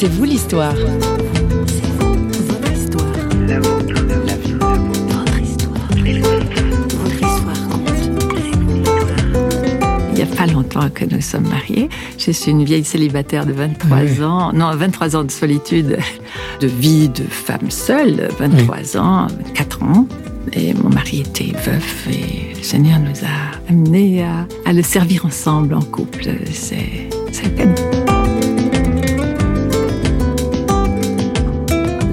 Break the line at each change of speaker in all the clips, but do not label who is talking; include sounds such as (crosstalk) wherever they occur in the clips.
C'est vous l'histoire.
Il n'y a pas longtemps que nous sommes mariés. Je suis une vieille célibataire de 23 ans. Non, 23 ans de solitude, de vie de femme seule. 23 ans, 4 ans. Et mon mari était veuf et le Seigneur nous a amenés à, à le servir ensemble en couple. C'est cadeau.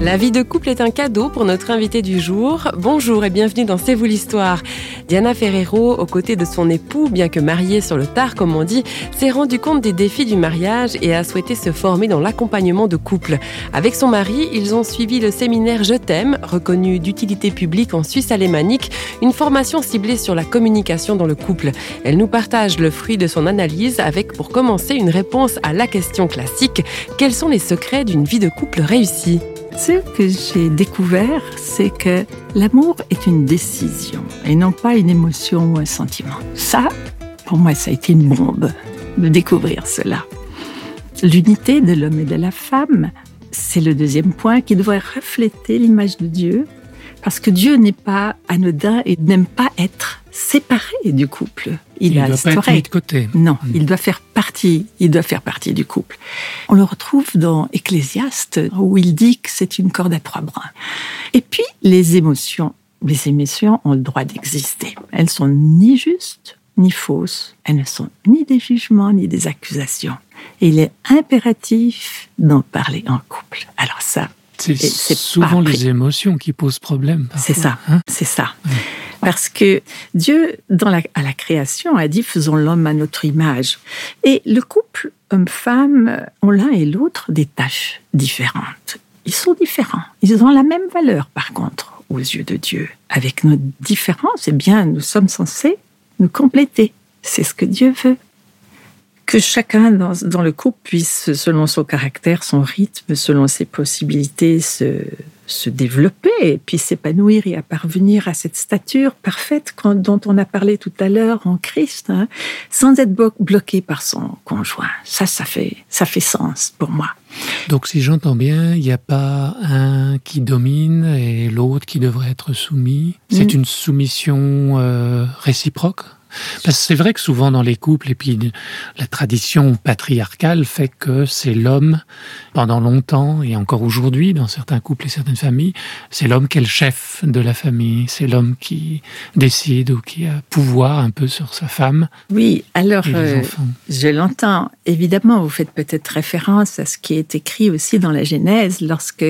La vie de couple est un cadeau pour notre invité du jour. Bonjour et bienvenue dans C'est vous l'histoire. Diana Ferrero, aux côtés de son époux, bien que mariée sur le tard comme on dit, s'est rendu compte des défis du mariage et a souhaité se former dans l'accompagnement de couple. Avec son mari, ils ont suivi le séminaire Je t'aime, reconnu d'utilité publique en Suisse alémanique, une formation ciblée sur la communication dans le couple. Elle nous partage le fruit de son analyse avec, pour commencer, une réponse à la question classique quels sont les secrets d'une vie de couple réussie?
Ce que j'ai découvert, c'est que l'amour est une décision et non pas une émotion ou un sentiment. Ça, pour moi, ça a été une bombe de découvrir cela. L'unité de l'homme et de la femme, c'est le deuxième point qui devrait refléter l'image de Dieu, parce que Dieu n'est pas anodin et n'aime pas être séparé du couple.
Il, il a doit pas être mis de côté.
Non, mm. il doit faire partie. Il doit faire partie du couple. On le retrouve dans Ecclésiaste où il dit que c'est une corde à trois brins. Et puis les émotions. Les émotions ont le droit d'exister. Elles sont ni justes ni fausses. Elles ne sont ni des jugements ni des accusations. Et il est impératif d'en parler en couple. Alors ça,
c'est souvent les émotions qui posent problème.
C'est ça, hein c'est ça. Parce que Dieu, dans la, à la création, a dit faisons l'homme à notre image. Et le couple homme-femme ont l'un et l'autre des tâches différentes. Ils sont différents. Ils ont la même valeur, par contre, aux yeux de Dieu. Avec nos différences, eh bien, nous sommes censés nous compléter. C'est ce que Dieu veut que chacun dans, dans, le couple puisse, selon son caractère, son rythme, selon ses possibilités, se, se développer et puis s'épanouir et à parvenir à cette stature parfaite dont on a parlé tout à l'heure en Christ, hein, sans être bloqué par son conjoint. Ça, ça fait, ça fait sens pour moi.
Donc, si j'entends bien, il n'y a pas un qui domine et l'autre qui devrait être soumis. C'est mm. une soumission euh, réciproque? Parce que c'est vrai que souvent dans les couples, et puis la tradition patriarcale fait que c'est l'homme, pendant longtemps, et encore aujourd'hui, dans certains couples et certaines familles, c'est l'homme qui est le chef de la famille, c'est l'homme qui décide ou qui a pouvoir un peu sur sa femme.
Oui, alors euh, je l'entends. Évidemment, vous faites peut-être référence à ce qui est écrit aussi dans la Genèse, lorsque...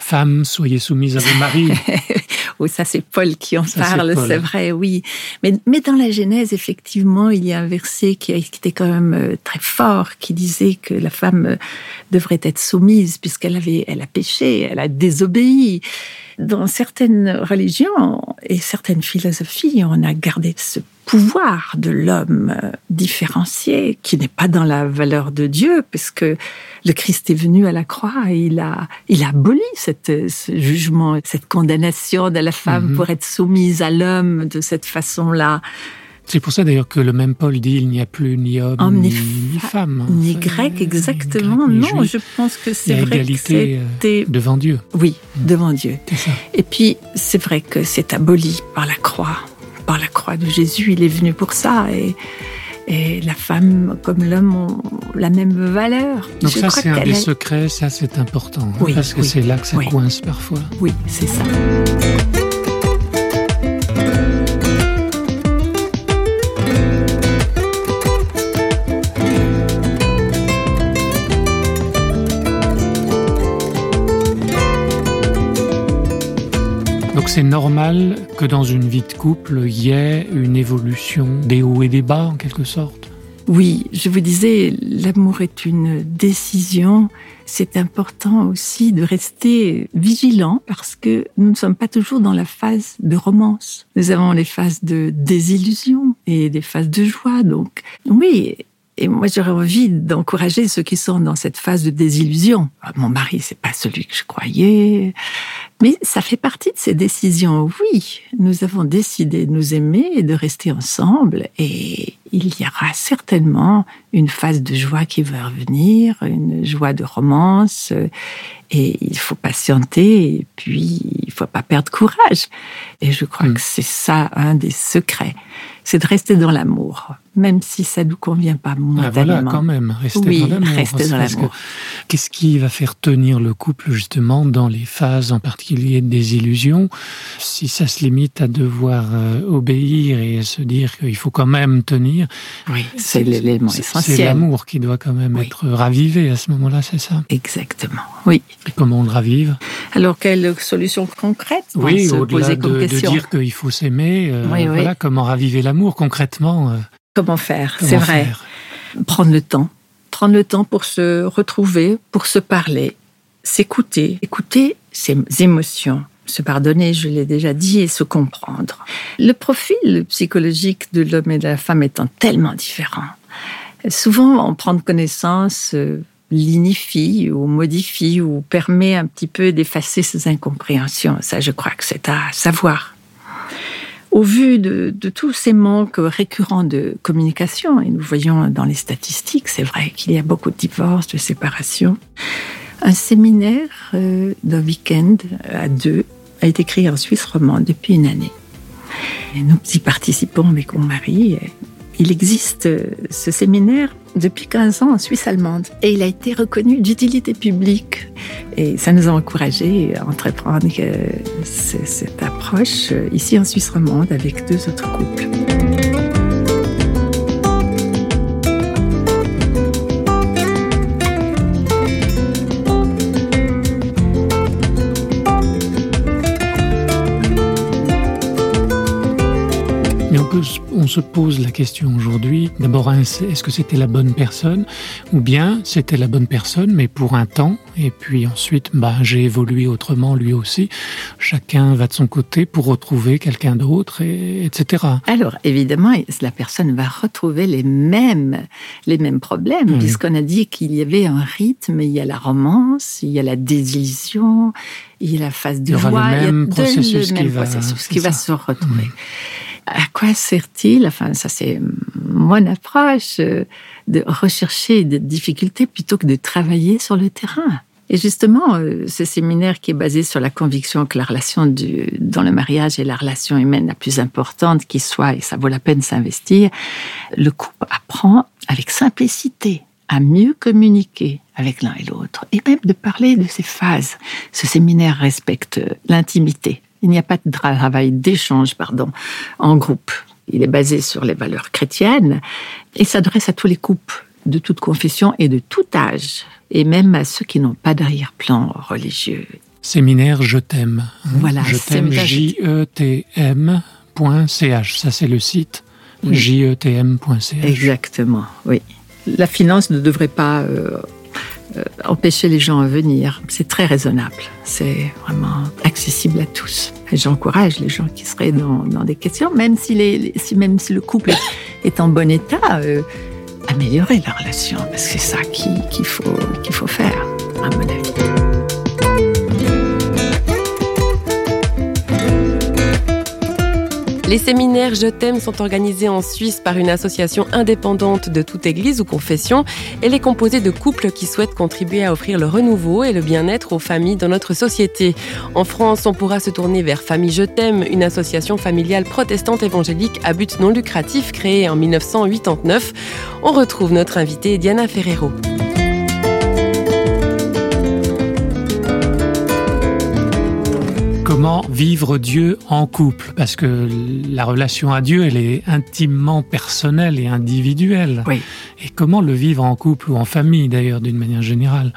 Femmes, soyez soumises à vos maris. (laughs)
oui, ça c'est Paul qui en parle, c'est vrai, oui. Mais, mais dans la Genèse, effectivement, il y a un verset qui, était quand même euh, très fort, qui disait que la femme euh, devrait être soumise puisqu'elle avait, elle a péché, elle a désobéi. Dans certaines religions et certaines philosophies, on a gardé ce pouvoir de l'homme euh, différencié, qui n'est pas dans la valeur de Dieu, puisque le Christ est venu à la croix et il a, il a aboli cette, ce jugement, cette condamnation de la femme mm-hmm. pour être soumise à l'homme de cette façon-là.
C'est pour ça d'ailleurs que le même Paul dit il n'y a plus ni homme ni, femme.
Hein. Ni grec, exactement. non, je pense que c'est vrai que c'était
euh, devant Dieu.
Oui, mm. devant Dieu. Et puis c'est vrai que c'est aboli par la croix, par la croix de Jésus. Il est venu pour ça et. Et la femme comme l'homme ont la même valeur.
Donc ça, c'est un des secrets, ça c'est important, hein, oui, parce que c'est là que ça coince parfois.
Oui, c'est ça.
C'est normal que dans une vie de couple, il y ait une évolution des hauts et des bas, en quelque sorte?
Oui, je vous disais, l'amour est une décision. C'est important aussi de rester vigilant parce que nous ne sommes pas toujours dans la phase de romance. Nous avons les phases de désillusion et des phases de joie. Donc, oui, et moi, j'aurais envie d'encourager ceux qui sont dans cette phase de désillusion. Ah, mon mari, c'est pas celui que je croyais. Mais ça fait partie de ces décisions. Oui, nous avons décidé de nous aimer et de rester ensemble. Et il y aura certainement une phase de joie qui va revenir, une joie de romance, et il faut patienter, et puis il faut pas perdre courage. Et je crois mm. que c'est ça un des secrets, c'est de rester dans l'amour même si ça ne nous convient pas momentanément.
Ah, voilà, quand même, rester dans l'amour.
Rester dans l'amour.
Qu'est-ce qui va faire tenir le couple justement dans les phases en particulier des illusions? Si ça se limite à devoir euh, obéir et se dire qu'il faut quand même tenir,
oui, c'est l'élément essentiel.
C'est l'amour qui doit quand même être ravivé à ce moment-là, c'est ça?
Exactement, oui.
Et comment on le ravive?
Alors, quelle solution concrète?
Oui, au-delà de, de, dire qu'il faut s'aimer, euh, voilà, comment raviver l'amour concrètement euh,
Comment faire? C'est vrai. Prendre le temps. Prendre le temps pour se retrouver, pour se parler, s'écouter, écouter ses émotions, se pardonner, je l'ai déjà dit, et se comprendre. Le profil psychologique de l'homme et de la femme étant tellement différent, souvent on prend connaissance euh, l'inifie ou modifie ou permet un petit peu d'effacer ces incompréhensions. Ça, je crois que c'est à savoir au vu de, tous ces manques récurrents de communication, et nous voyons dans les statistiques, c'est vrai qu'il y a beaucoup de divorces, de séparations, un séminaire euh, d'un week-end à deux a été créé en Suisse romande depuis une année. Nous y participons avec mon mari. Il existe euh, ce séminaire depuis 15 ans en Suisse allemande et il a été reconnu d'utilité publique. Et ça nous a encouragés à entreprendre cette approche euh, ici en Suisse romande avec deux autres couples.
Se pose la question aujourd'hui, d'abord, est-ce que c'était la bonne personne Ou bien c'était la bonne personne, mais pour un temps, et puis ensuite, bah, j'ai évolué autrement, lui aussi. Chacun va de son côté pour retrouver quelqu'un d'autre, etc.
Alors, évidemment, la personne va retrouver les mêmes, les mêmes problèmes, puisqu'on a dit qu'il y avait un rythme, il y a la romance, il y a la désillusion, il y a la phase de joie,
il y a le
processus,
qui,
va, processus qui va se retrouver à quoi sert-il Enfin, ça c'est mon approche euh, de rechercher des difficultés plutôt que de travailler sur le terrain. Et justement, euh, ce séminaire qui est basé sur la conviction que la relation dans le mariage est la relation humaine la plus importante qui soit, et ça vaut la peine s'investir, le couple apprend avec simplicité à mieux communiquer avec l'un et l'autre, et même de parler de ces phases. Ce séminaire respecte l'intimité, il n'y a pas de travail d'échange, pardon, en groupe. Il est basé sur les valeurs chrétiennes et s'adresse à tous les couples de toute confession et de tout âge, et même à ceux qui n'ont pas d'arrière-plan religieux.
Séminaire Je t'aime.
Voilà,
je t'aime, J-E-T-M.ch. Ça, c'est le site. Oui. JETM.ch.
Exactement, oui. La finance ne devrait pas euh, euh, empêcher les gens à venir. C'est très raisonnable. C'est vraiment accessible à tous. J'encourage les gens qui seraient dans, des questions, même si le couple est, en bon état, euh, améliorer la relation. Parce que c'est ça qu'il faut, qu'il faut faire, à mon avis.
Les séminaires Je t'aime sont organisés en Suisse par une association indépendante de toute église ou confession. Elle est composée de couples qui souhaitent contribuer à offrir le renouveau et le bien-être aux familles dans notre société. En France, on pourra se tourner vers Famille Je t'aime, une association familiale protestante évangélique à but non lucratif créée en 1989. On retrouve notre invitée Diana Ferrero.
Comment vivre Dieu en couple, parce que la relation à Dieu, elle est intimement personnelle et individuelle.
Oui.
Et comment le vivre en couple ou en famille, d'ailleurs, d'une manière générale?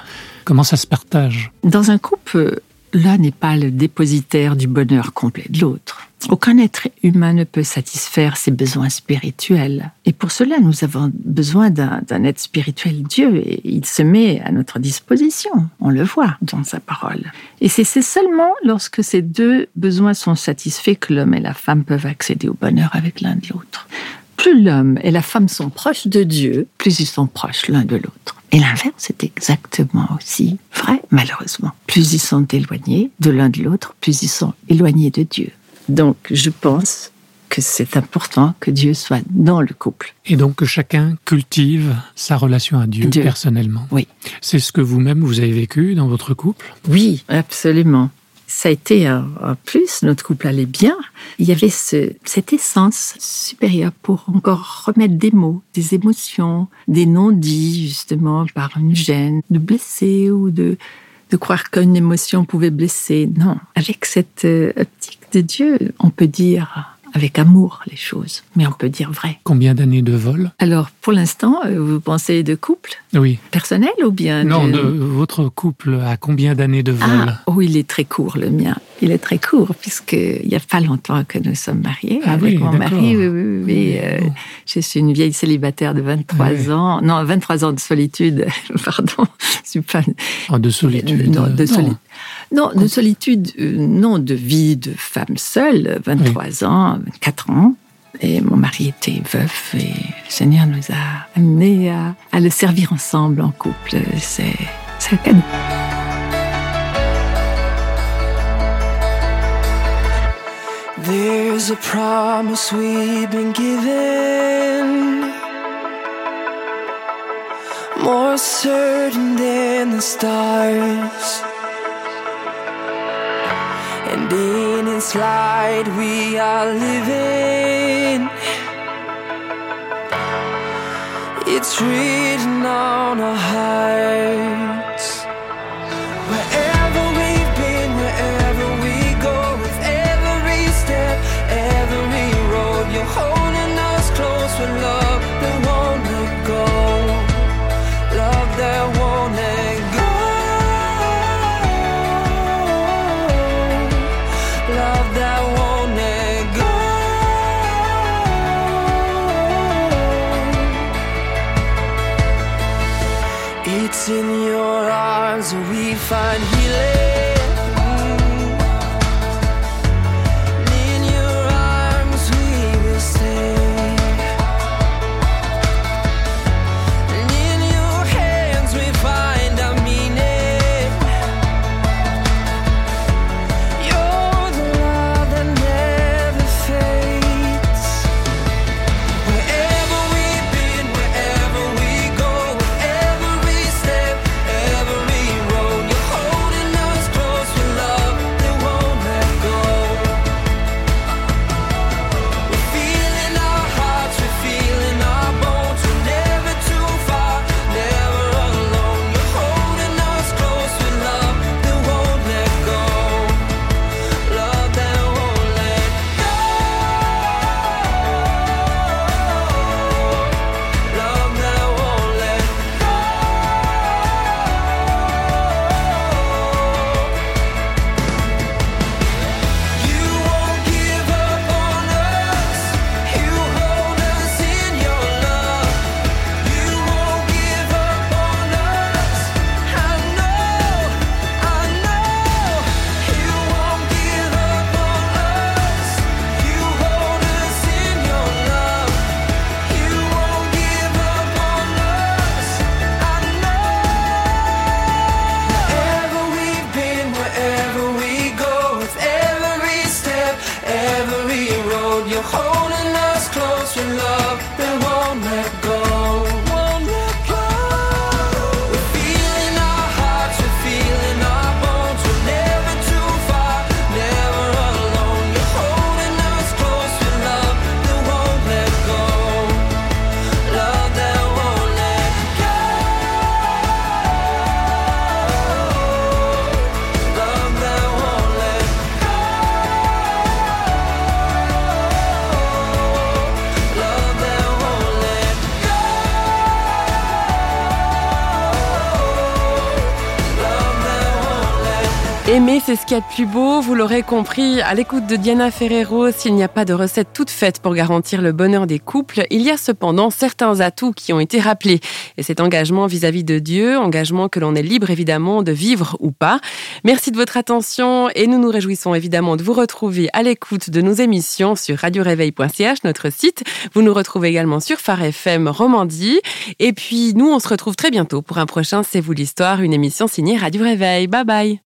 Comment ça se partage?
Dans un couple, l'un n'est pas le dépositaire du bonheur complet de l'autre. Aucun être humain ne peut satisfaire ses besoins spirituels. Et pour cela, nous avons besoin d'un être spirituel Dieu, et il se met à notre disposition. On le voit dans sa parole. Et c'est seulement lorsque ces deux besoins sont satisfaits que l'homme et la femme peuvent accéder au bonheur avec l'un de l'autre. Plus l'homme et la femme sont proches de Dieu, plus ils sont proches l'un de l'autre. Et l'inverse est exactement aussi vrai, malheureusement. Plus ils sont éloignés de l'un de l'autre, plus ils sont éloignés de Dieu. Donc, je pense que c'est important que Dieu soit dans le couple.
Et donc que chacun cultive sa relation à Dieu,
Dieu.
personnellement.
Oui.
C'est ce que vous-même vous avez vécu dans votre couple?
Oui, absolument. Ça a été un, un plus, notre couple allait bien. Il y avait ce, cette essence supérieure pour encore remettre des mots, des émotions, des non-dits, justement, par une gêne, de blesser ou de, de croire qu'une émotion pouvait blesser. Non, avec cette euh, optique de Dieu, on peut dire avec amour les choses, mais on peut dire vrai.
Combien d'années de vol?
Alors, pour l'instant, euh, vous pensez de couple
Oui.
personnel ou bien
Non,
de-
de, votre couple a combien d'années de vol?
Ah, oh, il est très court, le mien. Il est très court, puisqu'il n'y a pas longtemps que nous sommes mariés
Ah
avec
oui,
mon mari. Oui, oui, oui. Euh, je suis une vieille célibataire de 23
Oui.
ans. Non, 23 ans de solitude. (laughs) Pardon. Je suis pas.
Ah, De solitude
Non, de,
non.
Non, de solitude, euh, non, de vie de femme seule, 23 ans, 24 ans. Et mon mari était veuf et le Seigneur nous a amenés à, à le servir ensemble en couple. C'est c'est un cadeau.
There's a promise we've been given, more certain than the stars. And in its light we are living. It's written on our hearts. find you. Holding us close with love
Aimer, c'est ce qu'il y a de plus beau, vous l'aurez compris, à l'écoute de Diana Ferrero, s'il n'y a pas de recette toute faite pour garantir le bonheur des couples, il y a cependant certains atouts qui ont été rappelés. Et cet engagement vis-à-vis de Dieu, engagement que l'on est libre évidemment de vivre ou pas. Merci de votre attention et nous nous réjouissons évidemment de vous retrouver à l'écoute de nos émissions sur radioréveil.ch, notre site. Vous nous retrouvez également sur Phare FM Romandie. Et puis nous, on se retrouve très bientôt pour un prochain C'est vous l'histoire, une émission signée Radio Réveil. Bye bye